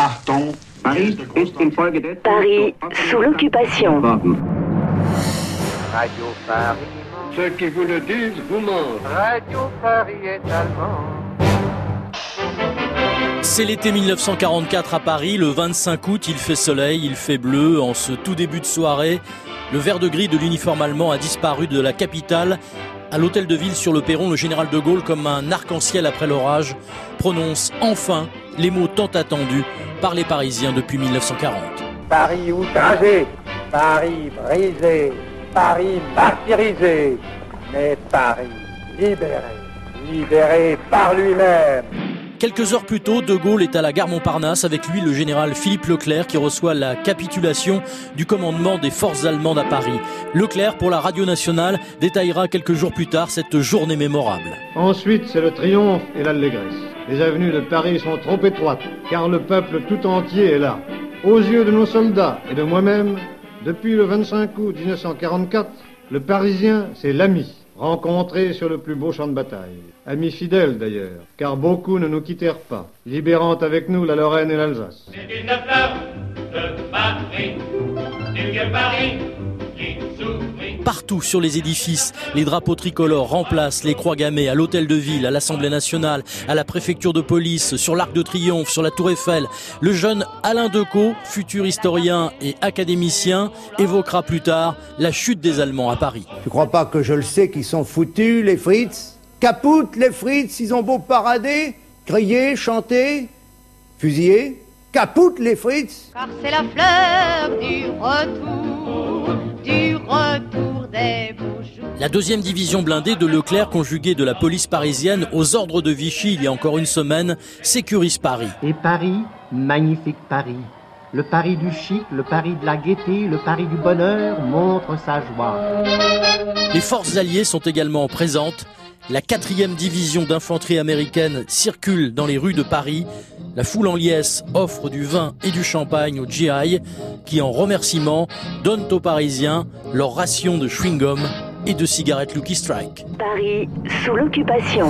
Achtung, Paris ist Paris sous l'occupation. Radio Paris. ceux qui vous le disent vous mentent. Radio Paris est allemand. C'est l'été 1944 à Paris, le 25 août, il fait soleil, il fait bleu, en ce tout début de soirée, le vert de gris de l'uniforme allemand a disparu de la capitale. À l'hôtel de ville sur le perron, le général de Gaulle, comme un arc-en-ciel après l'orage, prononce enfin les mots tant attendus par les Parisiens depuis 1940. Paris outragé, Paris brisé, Paris martyrisé, mais Paris libéré, libéré par lui-même. Quelques heures plus tôt, De Gaulle est à la gare Montparnasse avec lui le général Philippe Leclerc qui reçoit la capitulation du commandement des forces allemandes à Paris. Leclerc, pour la radio nationale, détaillera quelques jours plus tard cette journée mémorable. Ensuite, c'est le triomphe et l'allégresse. Les avenues de Paris sont trop étroites, car le peuple tout entier est là. Aux yeux de nos soldats et de moi-même, depuis le 25 août 1944, le Parisien, c'est l'ami, rencontré sur le plus beau champ de bataille. Ami fidèle d'ailleurs, car beaucoup ne nous quittèrent pas, libérant avec nous la Lorraine et l'Alsace. C'est une fleur de Paris. Partout sur les édifices, les drapeaux tricolores remplacent les croix gammées à l'hôtel de ville, à l'Assemblée nationale, à la préfecture de police, sur l'Arc de Triomphe, sur la Tour Eiffel. Le jeune Alain Decaux, futur historien et académicien, évoquera plus tard la chute des Allemands à Paris. Tu crois pas que je le sais qu'ils sont foutus, les Fritz Capoute, les Fritz, ils ont beau parader, crier, chanter, fusiller. Capoute, les Fritz car c'est la fleur du retour, du retour. La deuxième division blindée de Leclerc, conjuguée de la police parisienne aux ordres de Vichy il y a encore une semaine, sécurise Paris. Et Paris, magnifique Paris. Le Paris du chic, le Paris de la gaieté, le Paris du bonheur montre sa joie. Les forces alliées sont également présentes. La quatrième division d'infanterie américaine circule dans les rues de Paris. La foule en liesse offre du vin et du champagne aux GI qui, en remerciement, donnent aux Parisiens leur ration de chewing-gum et de cigarettes Lucky Strike. Paris sous l'occupation.